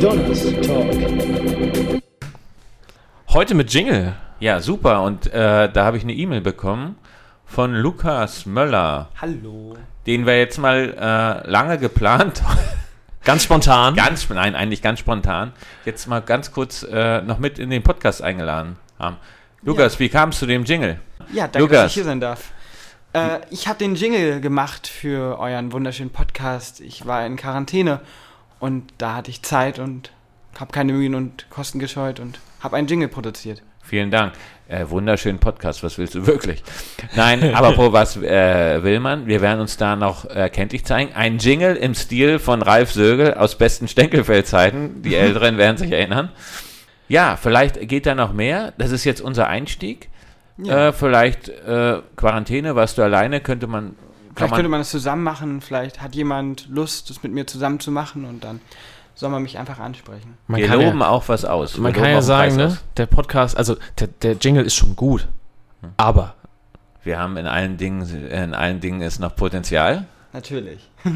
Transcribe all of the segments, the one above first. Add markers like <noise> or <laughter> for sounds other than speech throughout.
Donners Talk. Heute mit Jingle. Ja, super. Und äh, da habe ich eine E-Mail bekommen von Lukas Möller, Hallo. den wir jetzt mal äh, lange geplant <laughs> Ganz spontan. ganz, nein, eigentlich ganz spontan, jetzt mal ganz kurz äh, noch mit in den Podcast eingeladen haben. Lukas, wie kam es zu dem Jingle? ja, danke, Lukas. dass ich hier sein darf. Äh, ich habe den Jingle gemacht für euren wunderschönen Podcast. Ich war in Quarantäne und da hatte ich Zeit und habe keine Mühen und Kosten gescheut und habe einen Jingle produziert. Vielen Dank. Äh, wunderschönen Podcast, was willst du wirklich? Nein, <laughs> aber pro was äh, will man? Wir werden uns da noch äh, kenntlich zeigen. Ein Jingle im Stil von Ralf Sögel aus besten Stenkelfeld-Zeiten. Die Älteren werden sich erinnern. Ja, vielleicht geht da noch mehr. Das ist jetzt unser Einstieg. Ja. Äh, vielleicht äh, Quarantäne, warst du alleine, könnte man. Vielleicht könnte man man das zusammen machen. Vielleicht hat jemand Lust, das mit mir zusammen zu machen und dann soll man mich einfach ansprechen. Man wir kann loben ja, auch was aus. man kann ja sagen, ne, der Podcast, also der, der Jingle ist schon gut, aber Wir haben in allen Dingen, in allen Dingen ist noch Potenzial. Natürlich. <laughs>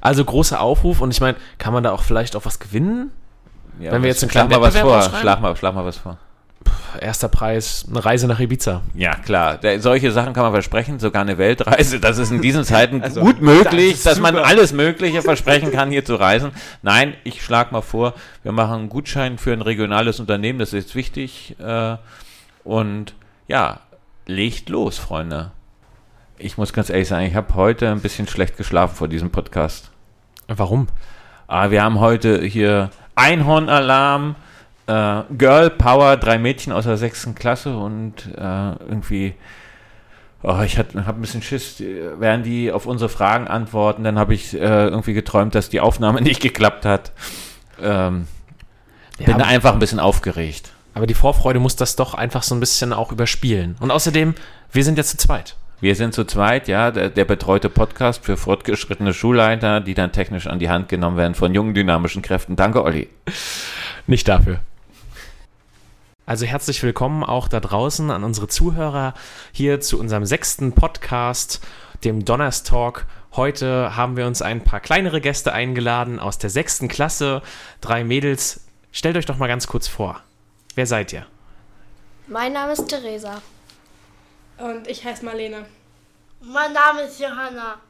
also großer Aufruf und ich meine, kann man da auch vielleicht auch was gewinnen? Ja, Wenn wir jetzt einen schlag mal was vor. Schlag mal, schlag mal was vor. Erster Preis, eine Reise nach Ibiza. Ja, klar. Der, solche Sachen kann man versprechen, sogar eine Weltreise. Das ist in diesen <laughs> Zeiten Also, gut möglich, das dass man super. alles Mögliche versprechen kann, hier zu reisen. Nein, ich schlage mal vor, wir machen einen Gutschein für ein regionales Unternehmen, das ist wichtig. Äh, und ja, legt los, Freunde. Ich muss ganz ehrlich sagen, ich habe heute ein bisschen schlecht geschlafen vor diesem Podcast. Warum? Ah, wir haben heute hier Einhornalarm, äh, Girl Power, drei Mädchen aus der sechsten Klasse und äh, irgendwie, oh, ich habe ein bisschen Schiss, werden die auf unsere Fragen antworten. Dann habe ich äh, irgendwie geträumt, dass die Aufnahme <laughs> nicht geklappt hat. Ähm, Ja, bin einfach ein bisschen aufgeregt. aber die Vorfreude muss das doch einfach so ein bisschen auch überspielen. Und außerdem, wir sind jetzt zu zweit. Wir sind zu zweit, ja, der, der betreute Podcast für fortgeschrittene Schulleiter, die dann technisch an die Hand genommen werden von jungen, dynamischen Kräften. Danke, Olli. Nicht dafür. Also herzlich willkommen auch da draußen an unsere Zuhörer hier zu unserem sechsten Podcast, dem Donnerstalk. Heute haben wir uns ein paar kleinere Gäste eingeladen aus der sechsten Klasse. Drei Mädels. Stellt euch doch mal ganz kurz vor. Wer seid ihr? Mein Name ist Theresa. Und ich heiße Marlene. Mein Name ist Johanna.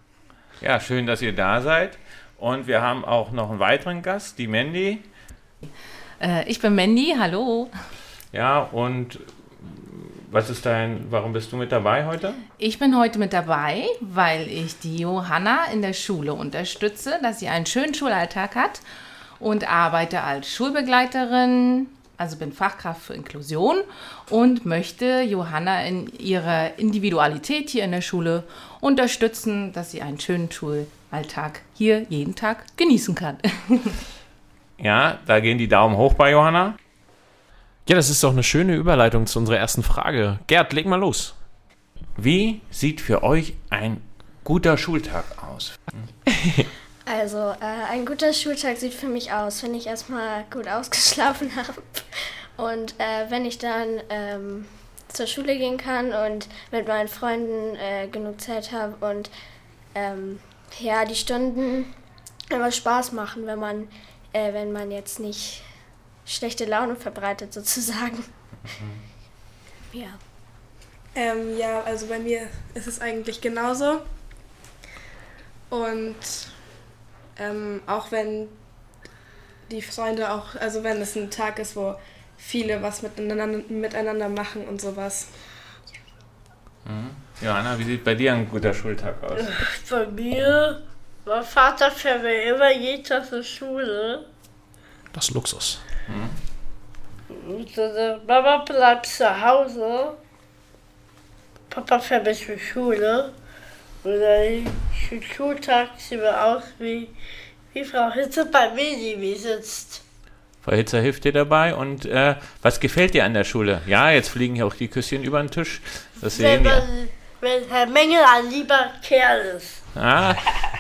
Ja, schön, dass ihr da seid. Und wir haben auch noch einen weiteren Gast, die Mandy. Äh, ich bin Mandy, hallo. Ja, und was ist dein, warum bist du mit dabei heute? Ich bin heute mit dabei, weil ich die Johanna in der Schule unterstütze, dass sie einen schönen Schulalltag hat und arbeite als Schulbegleiterin, also bin Fachkraft für Inklusion und möchte Johanna in ihrer Individualität hier in der Schule unterstützen, dass sie einen schönen Schulalltag hier jeden Tag genießen kann. <laughs> Ja, da gehen die Daumen hoch bei Johanna. Ja, das ist doch eine schöne Überleitung zu unserer ersten Frage. Gerd, leg mal los. Wie sieht für euch ein guter Schultag aus? <laughs> Also, äh, ein guter Schultag sieht für mich aus, wenn ich erstmal gut ausgeschlafen <laughs> habe und äh, wenn ich dann ähm, zur Schule gehen kann und mit meinen Freunden äh, genug Zeit habe und ähm, ja, die Stunden immer Spaß machen, wenn man, äh, wenn man jetzt nicht schlechte Laune verbreitet sozusagen. Ja. Ähm, ja, also bei mir ist es eigentlich genauso. Und ähm, auch wenn die Freunde auch, also wenn es ein Tag ist, wo viele was miteinander, miteinander machen und sowas. Johanna, wie sieht bei dir ein guter Schultag aus? Bei mir, mein Vater fährt mir immer jeden Tag zur Schule. Das ist Luxus. Äh, Mama bleibt zu Hause. Papa fährt mich zur Schule. Und dann den Schultag sieht mir aus, wie, wie Frau Hitze bei mir sitzt. Frau Hitzer hilft dir dabei. Und äh, was gefällt dir an der Schule? Ja, jetzt fliegen hier auch die Küsschen über den Tisch. Das sehen wir. Wenn Herr Mengel ein lieber Kerl ist. Ah,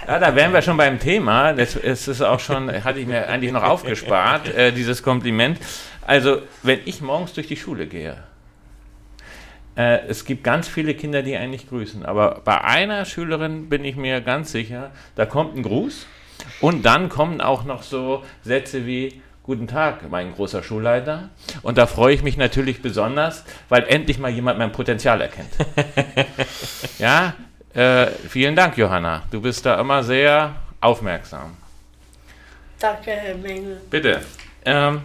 ja, da wären wir schon beim Thema. Das ist es auch schon, hatte ich mir eigentlich noch aufgespart, äh, dieses Kompliment. Also, wenn ich morgens durch die Schule gehe, Äh, es gibt ganz viele Kinder, die einen nicht grüßen. Aber bei einer Schülerin bin ich mir ganz sicher, da kommt ein Gruß und dann kommen auch noch so Sätze wie Guten Tag, mein großer Schulleiter. Und da freue ich mich natürlich besonders, weil endlich mal jemand mein Potenzial erkennt. <laughs> ja, äh, vielen Dank, Johanna. Du bist da immer sehr aufmerksam. Danke, Herr Mengel. Bitte. Ähm,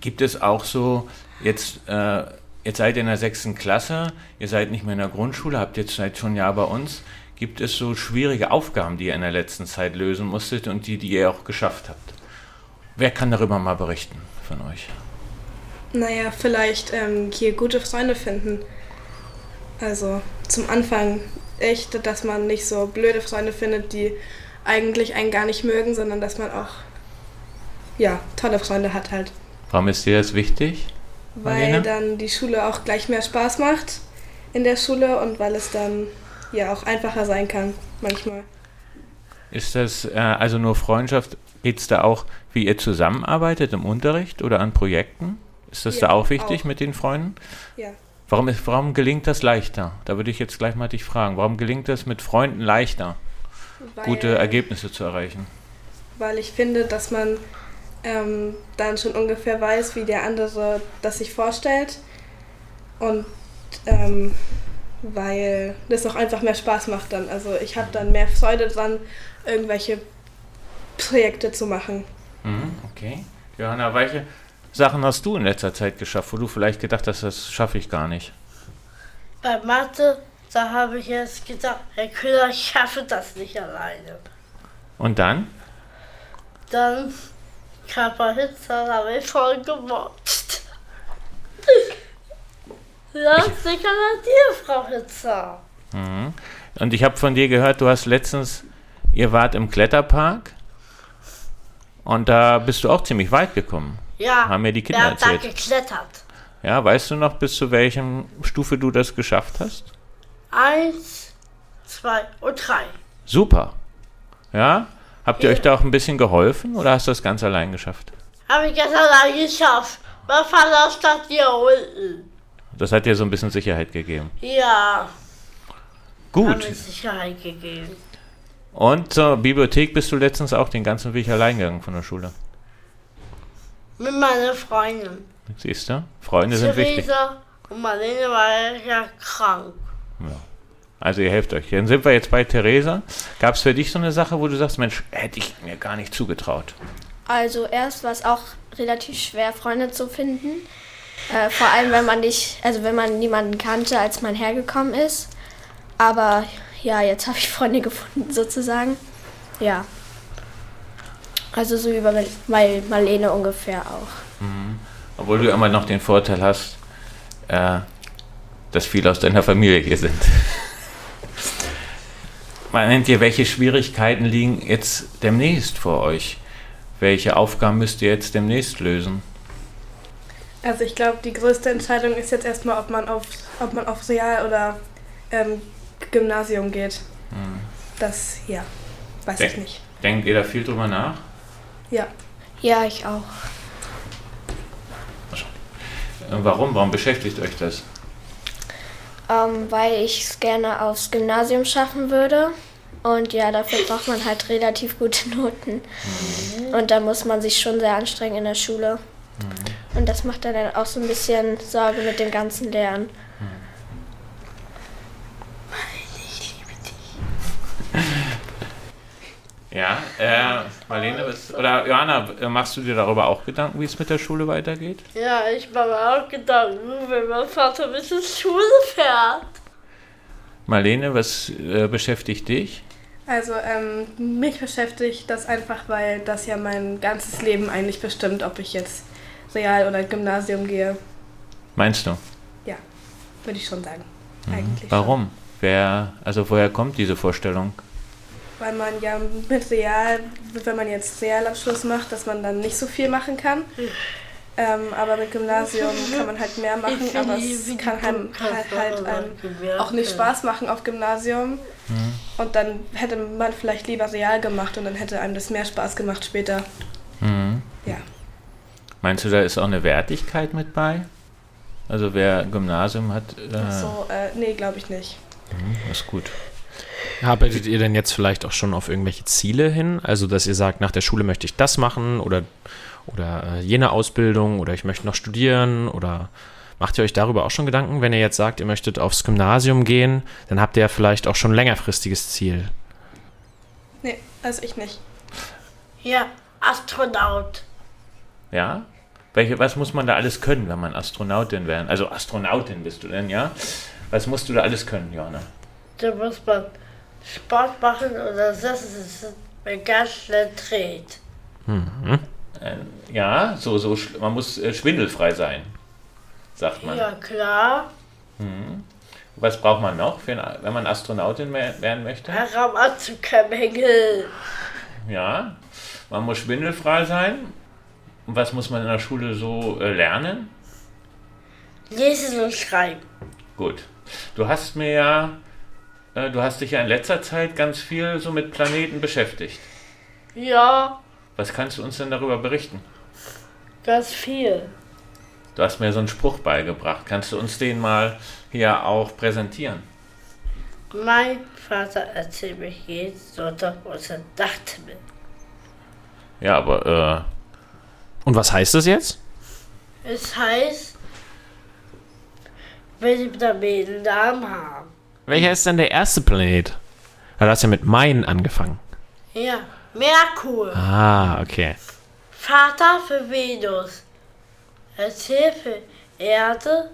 gibt es auch so, jetzt, äh, jetzt seid ihr in der sechsten Klasse, ihr seid nicht mehr in der Grundschule, habt jetzt seit schon ein Jahr bei uns. Gibt es so schwierige Aufgaben, die ihr in der letzten Zeit lösen musstet und die, die ihr auch geschafft habt? Wer kann darüber mal berichten von euch? Naja, vielleicht ähm, hier gute Freunde finden. Also zum Anfang echt, dass man nicht so blöde Freunde findet, die eigentlich einen gar nicht mögen, sondern dass man auch ja, tolle Freunde hat halt. Warum ist dir das wichtig? Weil Marlene? dann die Schule auch gleich mehr Spaß macht in der Schule und weil es dann ja auch einfacher sein kann manchmal. Ist das äh, also nur Freundschaft? Geht es da auch, wie ihr zusammenarbeitet im Unterricht oder an Projekten? Ist das Ja, da auch wichtig auch. mit den Freunden? Ja. Warum, ist, warum gelingt das leichter? Da würde ich jetzt gleich mal dich fragen. Warum gelingt es mit Freunden leichter, Weil, gute Ergebnisse zu erreichen? Weil ich finde, dass man ähm, dann schon ungefähr weiß, wie der andere das sich vorstellt. Und ähm, weil das auch einfach mehr Spaß macht dann. Also ich habe dann mehr Freude dran, irgendwelche Projekte zu machen. Mhm, okay. Johanna, welche Sachen hast du in letzter Zeit geschafft, wo du vielleicht gedacht hast, das schaffe ich gar nicht? Bei Mathe, da habe ich jetzt gedacht, Herr Köhler, ich schaffe das nicht alleine. Und dann? Dann Kappa Hitzer habe ich voll gemobbt. <laughs> Lass dich an dir, Frau Hitzer. Mhm. Und ich habe von dir gehört, du hast letztens, ihr wart im Kletterpark und da bist du auch ziemlich weit gekommen. Ja, Haben mir die Kinder wer hat da geklettert? Ja, weißt du noch, bis zu welchem Stufe du das geschafft hast? Eins, zwei und drei. Super. Ja? Habt ihr Ja. euch da auch ein bisschen geholfen oder hast du das ganz allein geschafft? Habe ich jetzt allein geschafft. Mein Vater stand hier unten. Das hat dir so ein bisschen Sicherheit gegeben. Ja, Gut. habe ich Sicherheit gegeben. Und zur Bibliothek bist du letztens auch den ganzen Weg allein gegangen von der Schule. Mit meiner Freundin. Siehst du? Freunde sind wichtig. Theresa und Marlene war ja krank. Also ihr helft euch. Dann sind wir jetzt bei Theresa. Gab es für dich so eine Sache, wo du sagst, Mensch, hätte ich mir gar nicht zugetraut? Also erst war es auch relativ schwer, Freunde zu finden. Äh, vor allem, wenn man nicht, also wenn man niemanden kannte, als man hergekommen ist. Aber ja, jetzt habe ich Freunde gefunden sozusagen. Ja. Also so wie bei Mal- Marlene ungefähr auch. Obwohl du immer noch den Vorteil hast, äh, dass viele aus deiner Familie hier sind. <laughs> Man nennt ihr, welche Schwierigkeiten liegen jetzt demnächst vor euch? Welche Aufgaben müsst ihr jetzt demnächst lösen? Also ich glaube, die größte Entscheidung ist jetzt erstmal, ob man auf, ob man auf Real- oder ähm, Gymnasium geht. Das, ja, weiß ich Denk- nicht. Denkt ihr da viel drüber nach? Ja. Ja, ich auch. Äh, Warum? Warum beschäftigt euch das? Ähm, weil ich es gerne aufs Gymnasium schaffen würde. Und ja, dafür braucht man halt relativ gute Noten. Und da muss man sich schon sehr anstrengen in der Schule. Und das macht dann auch so ein bisschen Sorge mit dem ganzen Lernen. Ja, äh, Marlene, was, oder Johanna, äh, machst du dir darüber auch Gedanken, wie es mit der Schule weitergeht? Ja, ich mache mir auch Gedanken, wenn mein Vater mich zur Schule fährt. Marlene, was äh, beschäftigt dich? Also ähm, mich beschäftigt das einfach, weil das ja mein ganzes Leben eigentlich bestimmt, ob ich jetzt Real- oder Gymnasium gehe, Meinst du? würde ich schon sagen. Eigentlich Warum? Wer, also woher kommt diese Vorstellung? Weil man ja mit Real, wenn man jetzt Realabschluss macht, dass man dann nicht so viel machen kann. Ähm, aber mit Gymnasium kann man halt mehr machen, aber es kann halt, halt, halt einem auch nicht Spaß machen auf Gymnasium. Und dann hätte man vielleicht lieber Real gemacht und dann hätte einem das mehr Spaß gemacht später. Mhm. Ja. Meinst du, da ist auch eine Wertigkeit mit bei? Also wer Gymnasium hat, äh, Ach so, äh, nee, glaube ich nicht. mhm, ist gut. Arbeitet ihr denn jetzt vielleicht auch schon auf irgendwelche Ziele hin? Also, dass ihr sagt, nach der Schule möchte ich das machen oder, oder äh, jene Ausbildung oder ich möchte noch studieren oder macht ihr euch darüber auch schon Gedanken? Wenn ihr jetzt sagt, ihr möchtet aufs Gymnasium gehen, dann habt ihr ja vielleicht auch schon ein längerfristiges Ziel. Nee, also ich nicht. Ja, Astronaut. Ja? Welche, was muss man da alles können, wenn man Astronautin werden? Also Astronautin bist du denn, ja? Was musst du da alles können, Johanna? Da muss man Sport machen oder sitzen, wenn ganz schnell dreht. Mhm. Äh, ja, so, so, man muss äh, schwindelfrei sein, sagt man. Ja, klar. Mhm. Was braucht man noch, für ein, wenn man Astronautin wer- werden möchte? Raumanzugkamengel. Ja, man muss schwindelfrei sein. Und was muss man in der Schule so äh, lernen? Lesen und schreiben. Gut. Du hast mir ja, äh, du hast dich ja in letzter Zeit ganz viel so mit Planeten beschäftigt. Ja, Was kannst du uns denn darüber berichten? ganz viel. Du hast mir so einen Spruch beigebracht. Kannst du uns den mal hier auch präsentieren? Mein Vater erzählt mich jeden Sonntag unser Nachthimmel. Ja, aber Und was heißt das jetzt? Es heißt, wenn die Planeten Namen haben. Welcher ist denn der erste Planet? Weil Du hast ja mit Main angefangen. Ja, Merkur. Ah, okay. Vater für Venus. Erzähl für Erde.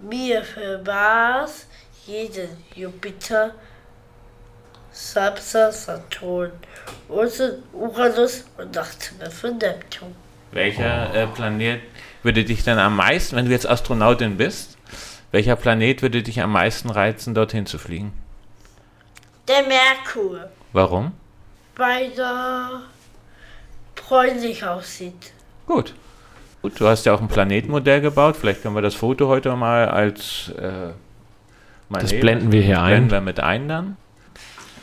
Mir für Mars. Jeden Jupiter. Samstag, Saturn. Uranus und Nachthimmel für Neptun. welcher äh, Planet würde dich denn am meisten, wenn du jetzt Astronautin bist, welcher Planet würde dich am meisten reizen, dorthin zu fliegen? Der Merkur. Warum? Weil er bräunlich aussieht. Gut. Gut, du hast ja auch ein Planetenmodell gebaut. Vielleicht können wir das Foto heute mal als. Äh, mal Das blenden wir hier ein. Blenden wir mit ein dann.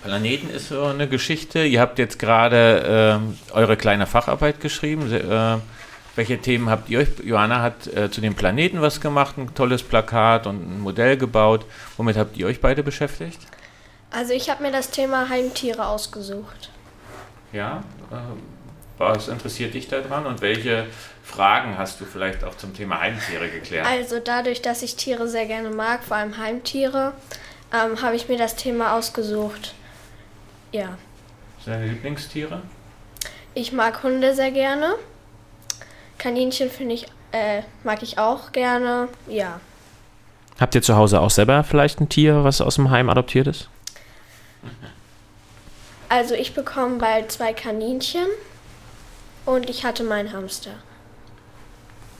Planeten ist so eine Geschichte. Ihr habt jetzt gerade ähm, eure kleine Facharbeit geschrieben. Äh, welche Themen habt ihr euch? Johanna hat äh, zu den Planeten was gemacht, ein tolles Plakat und ein Modell gebaut. Womit habt ihr euch beide beschäftigt? Also ich habe mir das Thema Heimtiere ausgesucht. Ja. Äh, was interessiert dich daran und welche Fragen hast du vielleicht auch zum Thema Heimtiere geklärt? Also dadurch, dass ich Tiere sehr gerne mag, vor allem Heimtiere, ähm, habe ich mir das Thema ausgesucht. Ja, Sind deine Lieblingstiere? ich mag Hunde sehr gerne. Kaninchen finde ich, äh, mag ich auch gerne. Ja, Habt ihr zu Hause auch selber vielleicht ein Tier, was aus dem Heim adoptiert ist? also ich bekomme bald zwei Kaninchen und ich hatte meinen Hamster.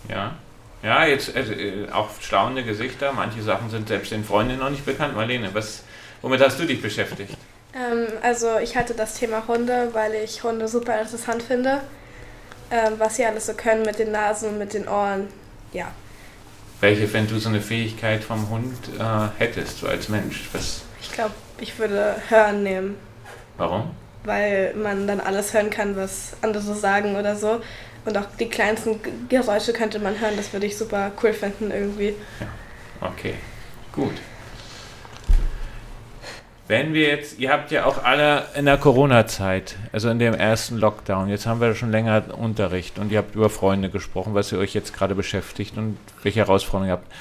Ja. Ja, jetzt also, äh, auch staunende Gesichter. Manche Sachen sind selbst den Freundinnen noch nicht bekannt. Marlene, was, womit hast du dich beschäftigt? Ähm, also ich hatte das Thema Hunde, weil ich Hunde super interessant finde. Ähm, was sie alles so können mit den Nasen und mit den Ohren. Ja. Welche, wenn du so eine Fähigkeit vom Hund äh, hättest, so als Mensch? Was, Ich glaube, ich würde Hören nehmen, warum? weil man dann alles hören kann, was andere so sagen oder so. Und auch die kleinsten Geräusche könnte man hören. Das würde ich super cool finden irgendwie. Okay, gut. Wenn wir jetzt, ihr habt ja auch alle in der Corona-Zeit, also in dem ersten Lockdown, jetzt haben wir schon länger Unterricht und ihr habt über Freunde gesprochen, was ihr euch jetzt gerade beschäftigt und welche Herausforderungen ihr habt,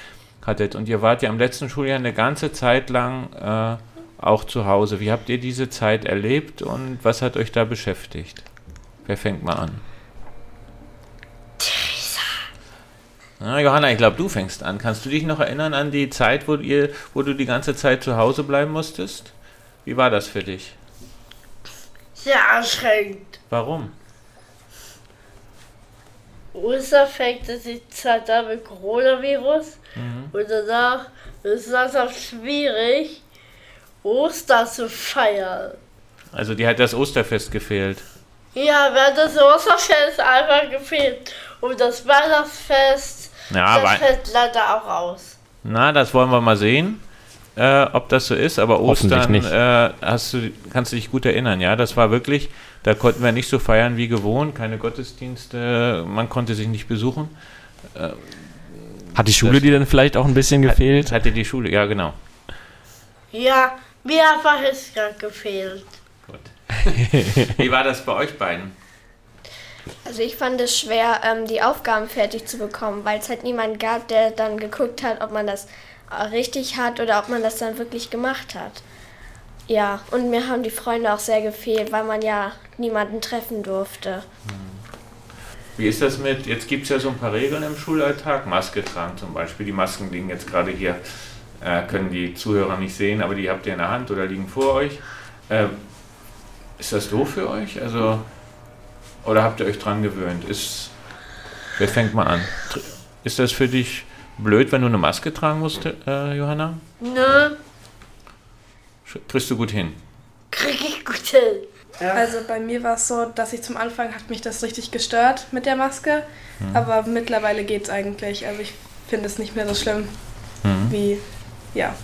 hattet. Und ihr wart ja im letzten Schuljahr eine ganze Zeit lang äh, auch zu Hause. Wie habt ihr diese Zeit erlebt und was hat euch da beschäftigt? Wer fängt mal an? Na, Johanna, ich glaube, du fängst an. Kannst du dich noch erinnern an die Zeit, wo, ihr, wo du die ganze Zeit zu Hause bleiben musstest? Wie war das für dich? Sehr anstrengend. Warum? Ostern fängt die Zeit an mit Coronavirus und danach ist es langsam schwierig, Ostern zu feiern. Also dir hat das Osterfest gefehlt. Ja, während des Osterfest einfach gefehlt. Und das Weihnachtsfest, Ja, das fällt leider auch aus. na, das wollen wir mal sehen, äh, ob das so ist. Aber Ostern nicht. äh, hast du, kannst du dich gut erinnern, ja? Das war wirklich, da konnten wir nicht so feiern wie gewohnt, keine Gottesdienste, man konnte sich nicht besuchen. Äh, Hat die Schule dir denn vielleicht auch ein bisschen gefehlt? Hat, hatte die Schule, ja genau. Ja, mir hat Verhisker gefehlt. <laughs> Wie war das bei euch beiden? Also ich fand es schwer, ähm, die Aufgaben fertig zu bekommen, weil es halt niemand gab, der dann geguckt hat, ob man das richtig hat oder ob man das dann wirklich gemacht hat. Ja, und mir haben die Freunde auch sehr gefehlt, weil man ja niemanden treffen durfte. Wie ist das mit, jetzt gibt es ja so ein paar Regeln im Schulalltag, Maske tragen zum Beispiel. Die Masken liegen jetzt gerade hier, äh, können die Zuhörer nicht sehen, aber die habt ihr in der Hand oder liegen vor euch. Äh, ist das doof für euch? Also, oder habt ihr euch dran gewöhnt? Ist, wer fängt mal an? Ist das für dich blöd, wenn du eine Maske tragen musst, äh, Johanna? Ne? Kriegst du gut hin? Krieg ich gut hin. Also bei mir war es so, dass ich zum Anfang hat mich das richtig gestört mit der Maske, aber mittlerweile geht es eigentlich. Also ich finde es nicht mehr so schlimm Mhm. wie, ja.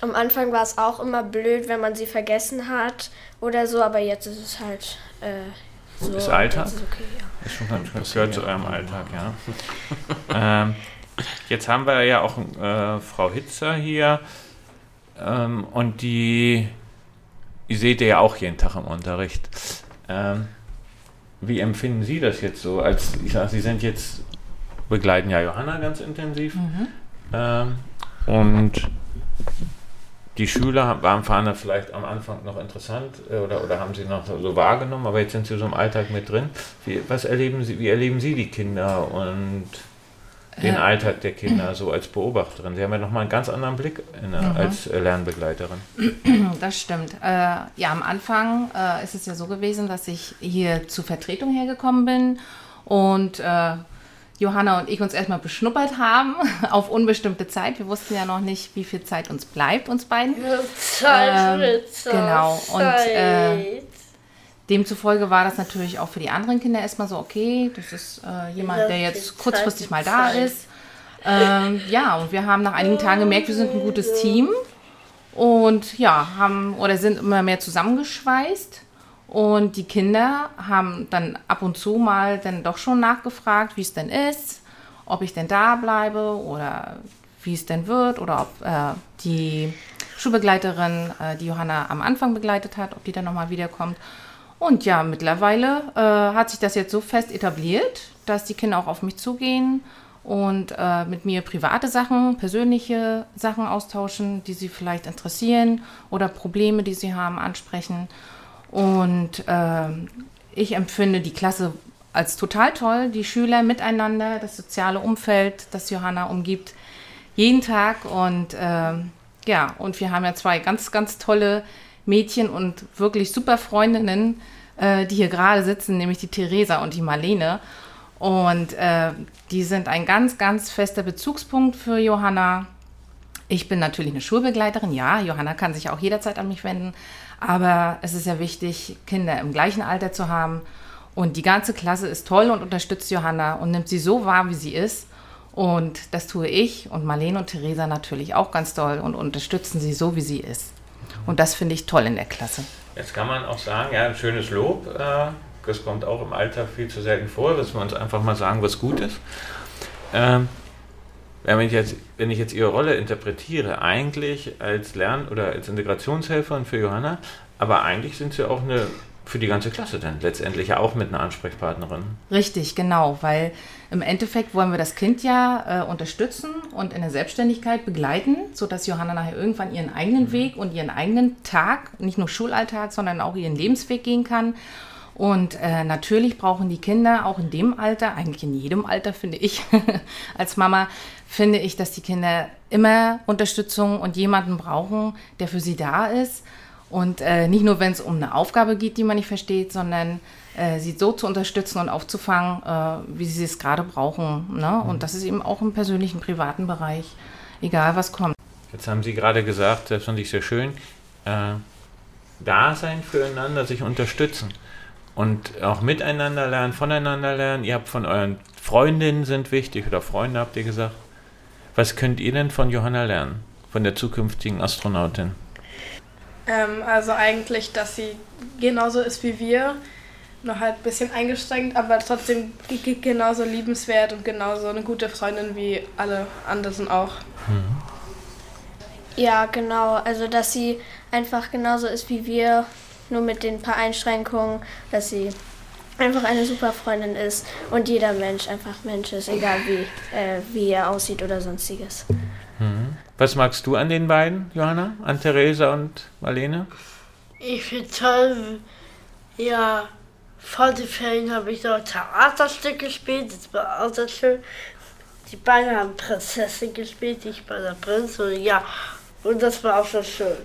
Am Anfang war es auch immer blöd, wenn man sie vergessen hat oder so, aber jetzt ist es halt äh, so. Ist Alltag? Ist okay, ja. Ist schon ganz, das gehört zu eurem Alltag, ja. <laughs> ähm, jetzt haben wir ja auch äh, Frau Hitzer hier ähm, und die, die seht ihr ja auch jeden Tag im Unterricht. Ähm, wie empfinden Sie das jetzt so? Als ich sag, Sie sind jetzt begleiten ja Johanna ganz intensiv ähm, und die Schüler waren das vielleicht am Anfang noch interessant äh, oder, oder haben sie noch so wahrgenommen, aber jetzt sind sie so im Alltag mit drin. Wie, was erleben Sie, wie erleben Sie die Kinder und den Äh. Alltag der Kinder so als Beobachterin? Sie haben ja nochmal einen ganz anderen Blick in, der- Mhm. als äh, Lernbegleiterin. <clears throat> Das stimmt. Äh, ja, am Anfang äh, ist es ja so gewesen, dass ich hier zur Vertretung hergekommen bin und äh, Johanna und ich uns erstmal beschnuppert haben <laughs> auf unbestimmte Zeit. Wir wussten ja noch nicht, wie viel Zeit uns bleibt, uns beiden. Zeit, Ähm, Fritz, genau, und, Zeit. Demzufolge war das natürlich auch für die anderen Kinder erstmal so, okay, das ist äh, jemand, der jetzt kurzfristig mal da ist. Ähm, ja, und wir haben nach einigen Tagen gemerkt, wir sind ein gutes Team und ja, haben oder sind immer mehr zusammengeschweißt. Und die Kinder haben dann ab und zu mal dann doch schon nachgefragt, wie es denn ist, ob ich denn da bleibe oder wie es denn wird oder ob äh, die Schulbegleiterin, äh, die Johanna am Anfang begleitet hat, ob die dann nochmal wiederkommt. Und ja, mittlerweile äh, hat sich das jetzt so fest etabliert, dass die Kinder auch auf mich zugehen und äh, mit mir private Sachen, persönliche Sachen austauschen, die sie vielleicht interessieren oder Probleme, die sie haben, ansprechen. Und ähm, ich empfinde die Klasse als total toll, die Schüler miteinander, das soziale Umfeld, das Johanna umgibt, jeden Tag. Und ähm, ja, und wir haben ja zwei ganz, ganz tolle Mädchen und wirklich super Freundinnen, äh, die hier gerade sitzen, nämlich die Theresa und die Marlene. Und äh, die sind ein ganz, ganz fester Bezugspunkt für Johanna. Ich bin natürlich eine Schulbegleiterin, ja. Johanna kann sich auch jederzeit an mich wenden. Aber es ist ja wichtig, Kinder im gleichen Alter zu haben. Und die ganze Klasse ist toll und unterstützt Johanna und nimmt sie so wahr, wie sie ist. Und das tue ich und Marlene und Theresa natürlich auch ganz toll und unterstützen sie so, wie sie ist. Und das finde ich toll in der Klasse. Jetzt kann man auch sagen, ja, ein schönes Lob. Äh, das kommt auch im Alltag viel zu selten vor, dass wir uns einfach mal sagen, was gut ist. Ähm, wenn, ich jetzt, wenn ich jetzt Ihre Rolle interpretiere, eigentlich als Lern- oder als Integrationshelferin für Johanna, aber eigentlich sind Sie auch eine für die ganze Klasse dann letztendlich ja auch mit einer Ansprechpartnerin. Richtig, genau, weil im Endeffekt wollen wir das Kind ja äh, unterstützen und in der Selbstständigkeit begleiten, sodass Johanna nachher irgendwann ihren eigenen Weg und ihren eigenen Tag, nicht nur Schulalltag, sondern auch ihren Lebensweg gehen kann. Und äh, natürlich brauchen die Kinder auch in dem Alter, eigentlich in jedem Alter finde ich, <laughs> als Mama, finde ich, dass die Kinder immer Unterstützung und jemanden brauchen, der für sie da ist. Und äh, nicht nur, wenn es um eine Aufgabe geht, die man nicht versteht, sondern äh, sie so zu unterstützen und aufzufangen, äh, wie sie es gerade brauchen. Ne? Und das ist eben auch im persönlichen, privaten Bereich, egal was kommt. Jetzt haben Sie gerade gesagt, das fand ich sehr schön, äh, da sein füreinander, sich unterstützen und auch miteinander lernen, voneinander lernen. Ihr habt von euren Freundinnen sind wichtig oder Freunde habt ihr gesagt. Was könnt ihr denn von Johanna lernen, von der zukünftigen Astronautin? Ähm, also eigentlich, dass sie genauso ist wie wir, noch halt ein bisschen eingeschränkt, aber trotzdem genauso liebenswert und genauso eine gute Freundin wie alle anderen auch. Ja, genau. Also, dass sie einfach genauso ist wie wir, nur mit den paar Einschränkungen, dass sie einfach eine super Freundin ist und jeder Mensch einfach Mensch ist, egal wie, äh, wie er aussieht oder sonstiges. Was magst du an den beiden, Johanna? An Theresa und Marlene? Ich finde toll, ja, vor den Ferien habe ich noch Theaterstück gespielt, das war auch sehr schön. Die beiden haben Prinzessin gespielt, ich war der Prinz und ja, und das war auch sehr schön.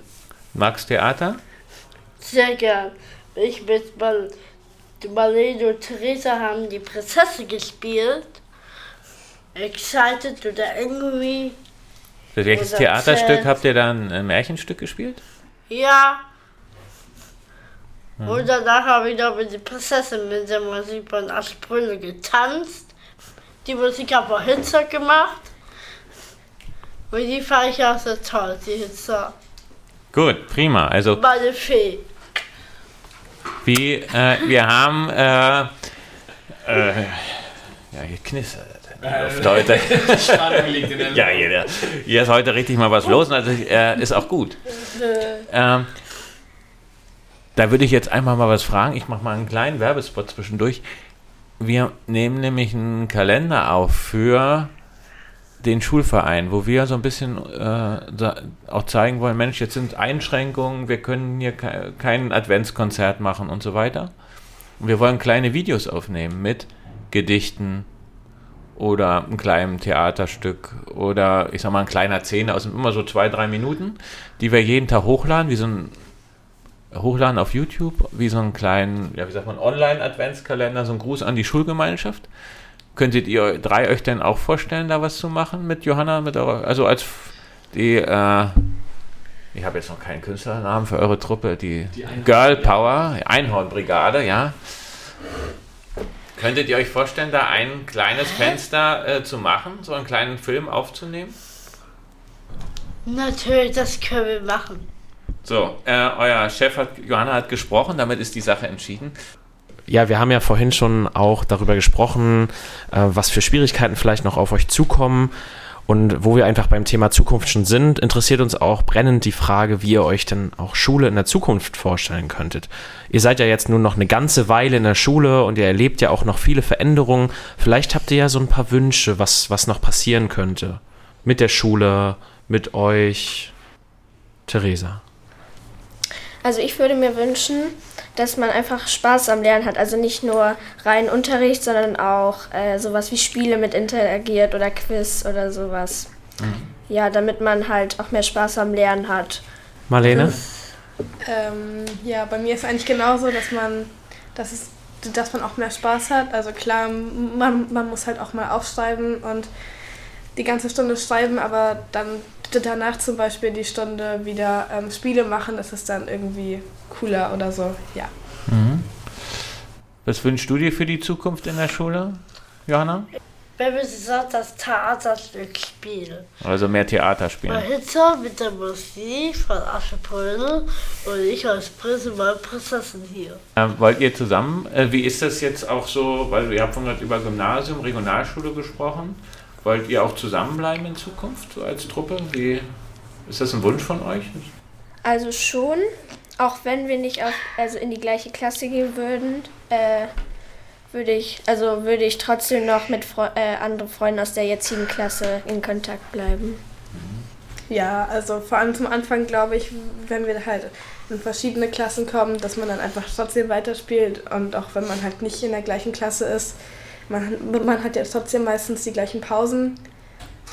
Magst Theater? Sehr gern. Ich mit Mal Marlene und Theresa haben die Prinzessin gespielt. Excited oder Angry. Welches Theaterstück habt ihr da ein äh, Märchenstück gespielt? Ja. Und danach habe ich noch mit der Prinzessin mit der Musik von Aschbrille getanzt. Die Musik habe auch Hitzer gemacht. Und die fand ich auch sehr toll, die Hitzer. Gut, prima. Also Meine Fee. wie äh, wir haben äh, äh, ja hier knistert die Luft heute. <laughs> <laughs> ja, hier, hier ist heute richtig mal was los und also äh, ist auch gut. Ähm, da würde ich jetzt einfach mal was fragen. Ich mache mal einen kleinen Werbespot zwischendurch. Wir nehmen nämlich einen Kalender auf für den Schulverein, wo wir so ein bisschen äh, auch zeigen wollen, Mensch, jetzt sind Einschränkungen, wir können hier ke kein Adventskonzert machen und so weiter. Und wir wollen kleine Videos aufnehmen mit Gedichten oder einem kleinen Theaterstück oder ich sag mal ein kleiner Szene aus immer so zwei, drei Minuten, die wir jeden Tag hochladen, wie so ein hochladen auf YouTube, wie so einen kleinen, ja wie sagt man, Online-Adventskalender, so ein Gruß an die Schulgemeinschaft. Könntet ihr drei euch denn auch vorstellen, da was zu machen mit Johanna, mit eurer, also als die, äh, ich habe jetzt noch keinen Künstlernamen für eure Truppe, die, Girl Power, Einhornbrigade, ja. Könntet ihr euch vorstellen, da ein kleines Fenster äh, zu machen, so einen kleinen Film aufzunehmen? Natürlich, das können wir machen. So, äh, euer Chef hat, Johanna hat gesprochen, damit ist die Sache entschieden. Ja, wir haben ja vorhin schon auch darüber gesprochen, äh, was für Schwierigkeiten vielleicht noch auf euch zukommen. Und wo wir einfach beim Thema Zukunft schon sind, interessiert uns auch brennend die Frage, wie ihr euch denn auch Schule in der Zukunft vorstellen könntet. Ihr seid ja jetzt nur noch eine ganze Weile in der Schule und ihr erlebt ja auch noch viele Veränderungen. Vielleicht habt ihr ja so ein paar Wünsche, was, was noch passieren könnte. Mit der Schule, mit euch. Theresa. Also ich würde mir wünschen, dass man einfach Spaß am Lernen hat. Also nicht nur rein Unterricht, sondern auch äh, sowas wie Spiele mit interagiert oder Quiz oder sowas. Ja, damit man halt auch mehr Spaß am Lernen hat. Marlene? Ähm, ja, bei mir ist eigentlich genauso, dass man, dass es, dass man auch mehr Spaß hat. Also klar, man, man muss halt auch mal aufschreiben und die ganze Stunde schreiben, aber dann danach zum Beispiel die Stunde wieder ähm, Spiele machen, das ist dann irgendwie cooler oder so. Ja. Was wünschst du dir für die Zukunft in der Schule, Johanna? Wenn wir gesagt das Theaterstück spielen. Also mehr Theater Bei spielen. Hitzer mit der Musik von Aschepolne und ich als Prinz und meine Prinzessin hier. Ähm, wollt ihr zusammen, äh, wie ist das jetzt auch so, weil ihr habt von gerade über Gymnasium, Regionalschule gesprochen. Wollt ihr auch zusammenbleiben in Zukunft, so als Truppe? Wie, ist das ein Wunsch von euch? Also schon, auch wenn wir nicht auf, also in die gleiche Klasse gehen würden, äh, würde ich, also würde ich trotzdem noch mit Fre äh, anderen Freunden aus der jetzigen Klasse in Kontakt bleiben. Ja, also vor allem zum Anfang glaube ich, wenn wir halt in verschiedene Klassen kommen, dass man dann einfach trotzdem weiterspielt und auch wenn man halt nicht in der gleichen Klasse ist, man, man hat ja trotzdem meistens die gleichen Pausen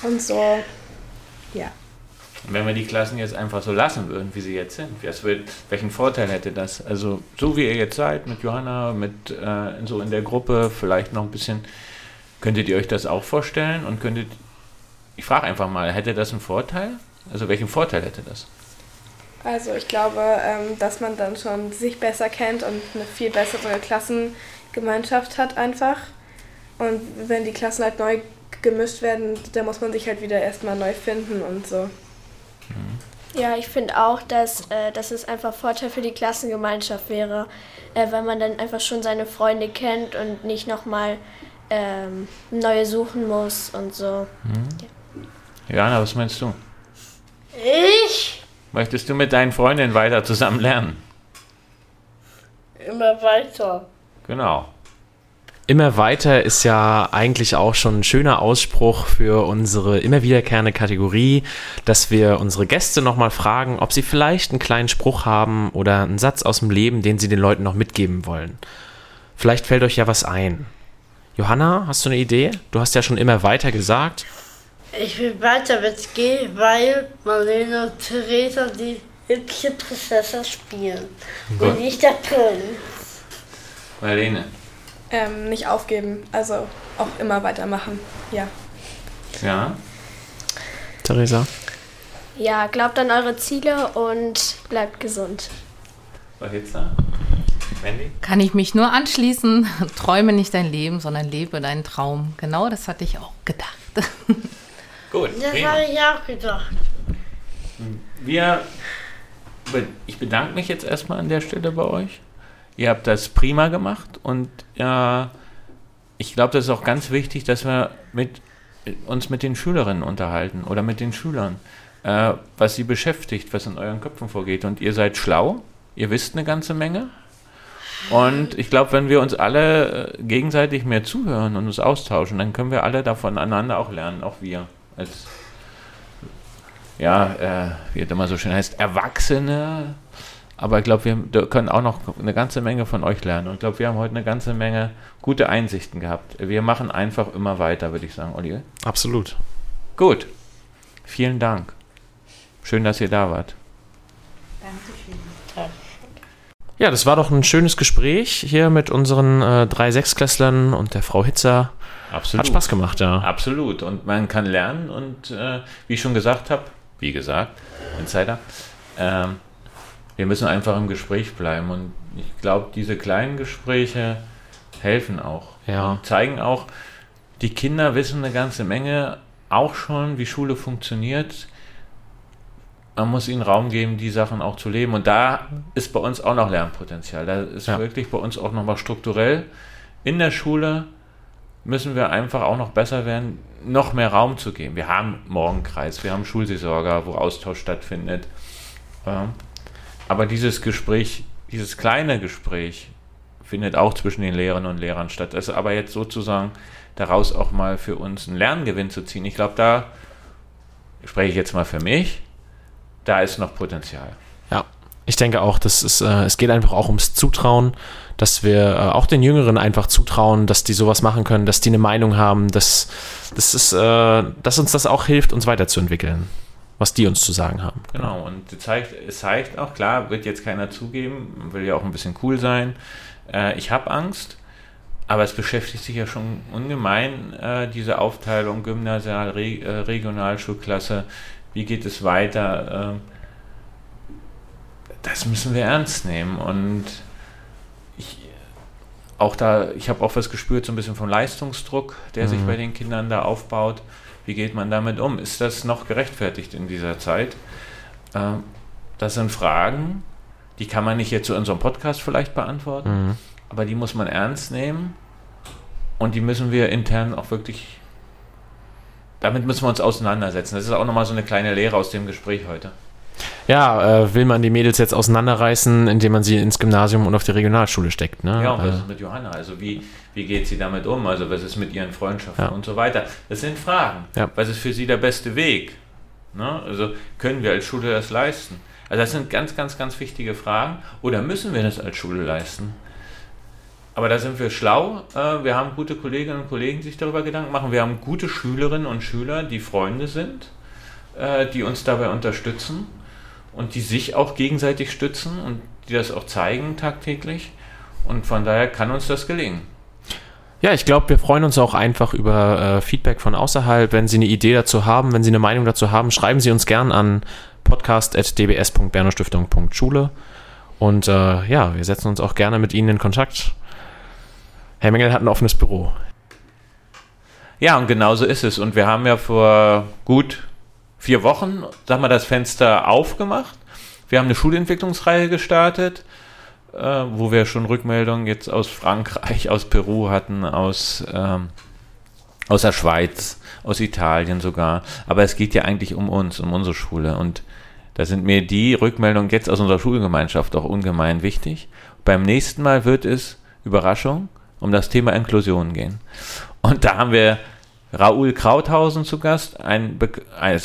und so. Ja. Und wenn wir die Klassen jetzt einfach so lassen würden, wie sie jetzt sind, will, welchen Vorteil hätte das? Also so wie ihr jetzt seid, mit Johanna, mit äh, so in der Gruppe, vielleicht noch ein bisschen, könntet ihr euch das auch vorstellen und könntet, ich frage einfach mal, hätte das einen Vorteil? Also welchen Vorteil hätte das? Also ich glaube, ähm, dass man dann schon sich besser kennt und eine viel bessere Klassengemeinschaft hat einfach. Und wenn die Klassen halt neu gemischt werden, dann muss man sich halt wieder erstmal neu finden und so. Ja, ich finde auch, dass, äh, dass es einfach Vorteil für die Klassengemeinschaft wäre, äh, weil man dann einfach schon seine Freunde kennt und nicht nochmal ähm, neue suchen muss und so. Johanna, was meinst du? Ich Möchtest du mit deinen Freundinnen weiter zusammen lernen? immer weiter. Genau. Immer weiter ist ja eigentlich auch schon ein schöner Ausspruch für unsere immer wiederkehrende Kategorie, dass wir unsere Gäste nochmal fragen, ob sie vielleicht einen kleinen Spruch haben oder einen Satz aus dem Leben, den sie den Leuten noch mitgeben wollen. Vielleicht fällt euch ja was ein. Johanna, hast du eine Idee? Du hast ja schon immer weiter gesagt. Ich will weiter mit G, weil Marlene und Theresa die hübsche Prinzessin spielen. Gut. Und nicht der Prinz. Marlene. Ähm, nicht aufgeben, also auch immer weitermachen. Ja. Ja. Theresa. Ja, glaubt an eure Ziele und bleibt gesund. Was jetzt da? Mandy? Kann ich mich nur anschließen. <laughs> Träume nicht dein Leben, sondern lebe deinen Traum. Genau das hatte ich auch gedacht. <laughs> Gut. Das prima. habe ich auch gedacht. Wir, ich bedanke mich jetzt erstmal an der Stelle bei euch. Ihr habt das prima gemacht und ja, ich glaube, das ist auch ganz wichtig, dass wir mit, uns mit den Schülerinnen unterhalten oder mit den Schülern, äh, was sie beschäftigt, was in euren Köpfen vorgeht. Und ihr seid schlau, ihr wisst eine ganze Menge. Und ich glaube, wenn wir uns alle äh, gegenseitig mehr zuhören und uns austauschen, dann können wir alle davon einander auch lernen, auch wir als ja, äh, wie es immer so schön heißt, Erwachsene. Aber ich glaube, wir können auch noch eine ganze Menge von euch lernen. Und ich glaube, wir haben heute eine ganze Menge gute Einsichten gehabt. Wir machen einfach immer weiter, würde ich sagen, Olli. Absolut. Gut. Vielen Dank. Schön, dass ihr da wart. Ja, das war doch ein schönes Gespräch hier mit unseren äh, drei Sechsklässlern und der Frau Hitzer. Absolut. Hat Spaß gemacht, ja. Absolut. Und man kann lernen und äh, wie ich schon gesagt habe, wie gesagt, Insider, ähm, wir müssen einfach im Gespräch bleiben. Und ich glaube, diese kleinen Gespräche helfen auch. Ja. Und zeigen auch, die Kinder wissen eine ganze Menge auch schon, wie Schule funktioniert. Man muss ihnen Raum geben, die Sachen auch zu leben. Und da ist bei uns auch noch Lernpotenzial. Da ist Ja. wirklich bei uns auch nochmal strukturell in der Schule müssen wir einfach auch noch besser werden, noch mehr Raum zu geben. Wir haben Morgenkreis, wir haben Schulseelsorger, wo Austausch stattfindet. Aber dieses Gespräch, dieses kleine Gespräch findet auch zwischen den Lehrerinnen und Lehrern statt. Das ist aber jetzt sozusagen daraus auch mal für uns einen Lerngewinn zu ziehen. Ich glaube, da spreche ich jetzt mal für mich, da ist noch Potenzial. Ja, ich denke auch, das ist, äh, es geht einfach auch ums Zutrauen, dass wir äh, auch den Jüngeren einfach zutrauen, dass die sowas machen können, dass die eine Meinung haben, dass, das ist, äh, dass uns das auch hilft, uns weiterzuentwickeln, was die uns zu sagen haben. Genau, und es zeigt, es zeigt auch, klar, wird jetzt keiner zugeben, man will ja auch ein bisschen cool sein. Äh, ich habe Angst, aber es beschäftigt sich ja schon ungemein, äh, diese Aufteilung Gymnasial, Re äh, Regionalschulklasse, wie geht es weiter? ähm, das müssen wir ernst nehmen und ich auch da, ich habe auch was gespürt, so ein bisschen vom Leistungsdruck, der sich Mhm. bei den Kindern da aufbaut. Wie geht man damit um? Ist das noch gerechtfertigt in dieser Zeit? Ähm, das sind Fragen, die kann man nicht jetzt zu unserem Podcast vielleicht beantworten, Mhm. aber die muss man ernst nehmen und die müssen wir intern auch wirklich, damit müssen wir uns auseinandersetzen. Das ist auch nochmal so eine kleine Lehre aus dem Gespräch heute. Ja, äh, will man die Mädels jetzt auseinanderreißen, indem man sie ins Gymnasium und auf die Regionalschule steckt, ne? Ja, und was Äh, ist mit Johanna? Also wie, wie geht sie damit um? Also was ist mit ihren Freundschaften Ja. und so weiter? Das sind Fragen. Ja. Was ist für sie der beste Weg? Ne? Also können wir als Schule das leisten? Also das sind ganz, ganz, ganz wichtige Fragen. Oder müssen wir das als Schule leisten? Aber da sind wir schlau. Äh, Wir haben gute Kolleginnen und Kollegen, die sich darüber Gedanken machen. Wir haben gute Schülerinnen und Schüler, die Freunde sind, äh, die uns dabei unterstützen und die sich auch gegenseitig stützen und die das auch zeigen tagtäglich. Und von daher kann uns das gelingen. Ja, ich glaube, wir freuen uns auch einfach über äh, Feedback von außerhalb. Wenn Sie eine Idee dazu haben, wenn Sie eine Meinung dazu haben, schreiben Sie uns gern an podcast.dbs.bernerstiftung.schule. Und äh, ja, wir setzen uns auch gerne mit Ihnen in Kontakt. Herr Mengel hat ein offenes Büro. Ja, und genauso ist es. Und wir haben ja vor gut vier Wochen, sag mal, das Fenster aufgemacht. Wir haben eine Schulentwicklungsreihe gestartet, äh, wo wir schon Rückmeldungen jetzt aus Frankreich, aus Peru hatten, aus, ähm, aus der Schweiz, aus Italien sogar. Aber es geht ja eigentlich um uns, um unsere Schule. Und da sind mir die Rückmeldungen jetzt aus unserer Schulgemeinschaft auch ungemein wichtig. Beim nächsten Mal wird es, Überraschung, um das Thema Inklusion gehen. Und da haben wir Raoul Krauthausen zu Gast, ein,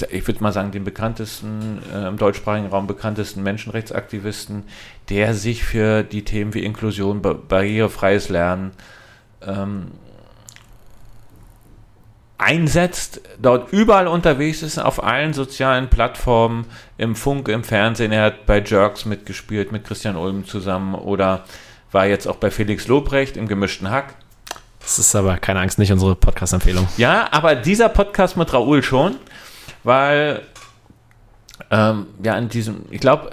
ich würde mal sagen, den bekanntesten, äh, im deutschsprachigen Raum bekanntesten Menschenrechtsaktivisten, der sich für die Themen wie Inklusion, barrierefreies Lernen ähm, einsetzt, dort überall unterwegs ist, auf allen sozialen Plattformen, im Funk, im Fernsehen. Er hat bei Jerks mitgespielt, mit Christian Ulm zusammen oder war jetzt auch bei Felix Lobrecht im gemischten Hack. Das ist aber keine Angst, nicht unsere Podcast-Empfehlung. Ja, aber dieser Podcast mit Raoul schon, weil ähm, ja in diesem, ich glaube,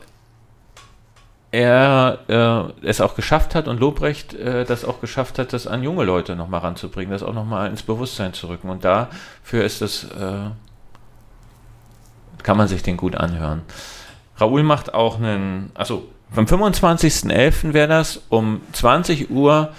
er äh, es auch geschafft hat und Lobrecht äh, das auch geschafft hat, das an junge Leute nochmal ranzubringen, das auch nochmal ins Bewusstsein zu rücken. Und dafür ist es, äh, kann man sich den gut anhören. Raoul macht auch einen, also am 25.11. wäre das um 20 Uhr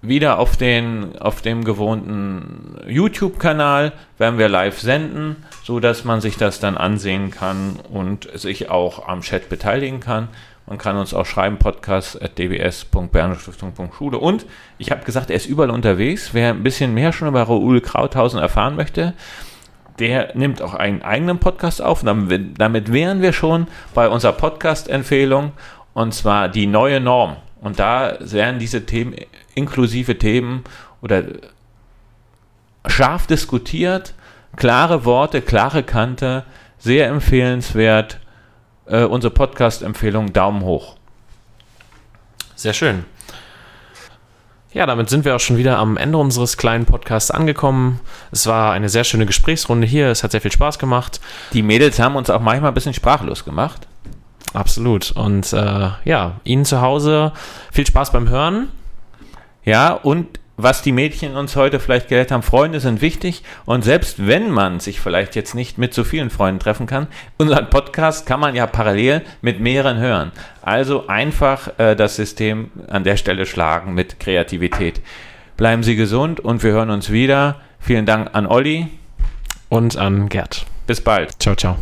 wieder auf, den, auf dem gewohnten YouTube-Kanal werden wir live senden, so dass man sich das dann ansehen kann und sich auch am Chat beteiligen kann. Man kann uns auch schreiben, podcast.dbs.bernestiftung.schule. Und ich habe gesagt, er ist überall unterwegs. Wer ein bisschen mehr schon über Raoul Krauthausen erfahren möchte, der nimmt auch einen eigenen Podcast auf. Damit, damit wären wir schon bei unserer Podcast-Empfehlung, und zwar die neue Norm. Und da werden diese Themen, inklusive Themen oder scharf diskutiert, klare Worte, klare Kante, sehr empfehlenswert. Äh, unsere Podcast-Empfehlung Daumen hoch. Sehr schön. Ja, damit sind wir auch schon wieder am Ende unseres kleinen Podcasts angekommen. Es war eine sehr schöne Gesprächsrunde hier. Es hat sehr viel Spaß gemacht. Die Mädels haben uns auch manchmal ein bisschen sprachlos gemacht. Absolut. Und äh, ja, Ihnen zu Hause viel Spaß beim Hören. Ja, und was die Mädchen uns heute vielleicht gelehrt haben, Freunde sind wichtig und selbst wenn man sich vielleicht jetzt nicht mit so vielen Freunden treffen kann, unseren Podcast kann man ja parallel mit mehreren hören. Also einfach äh, das System an der Stelle schlagen mit Kreativität. Bleiben Sie gesund und wir hören uns wieder. Vielen Dank an Olli und an Gerd. Bis bald. Ciao, ciao.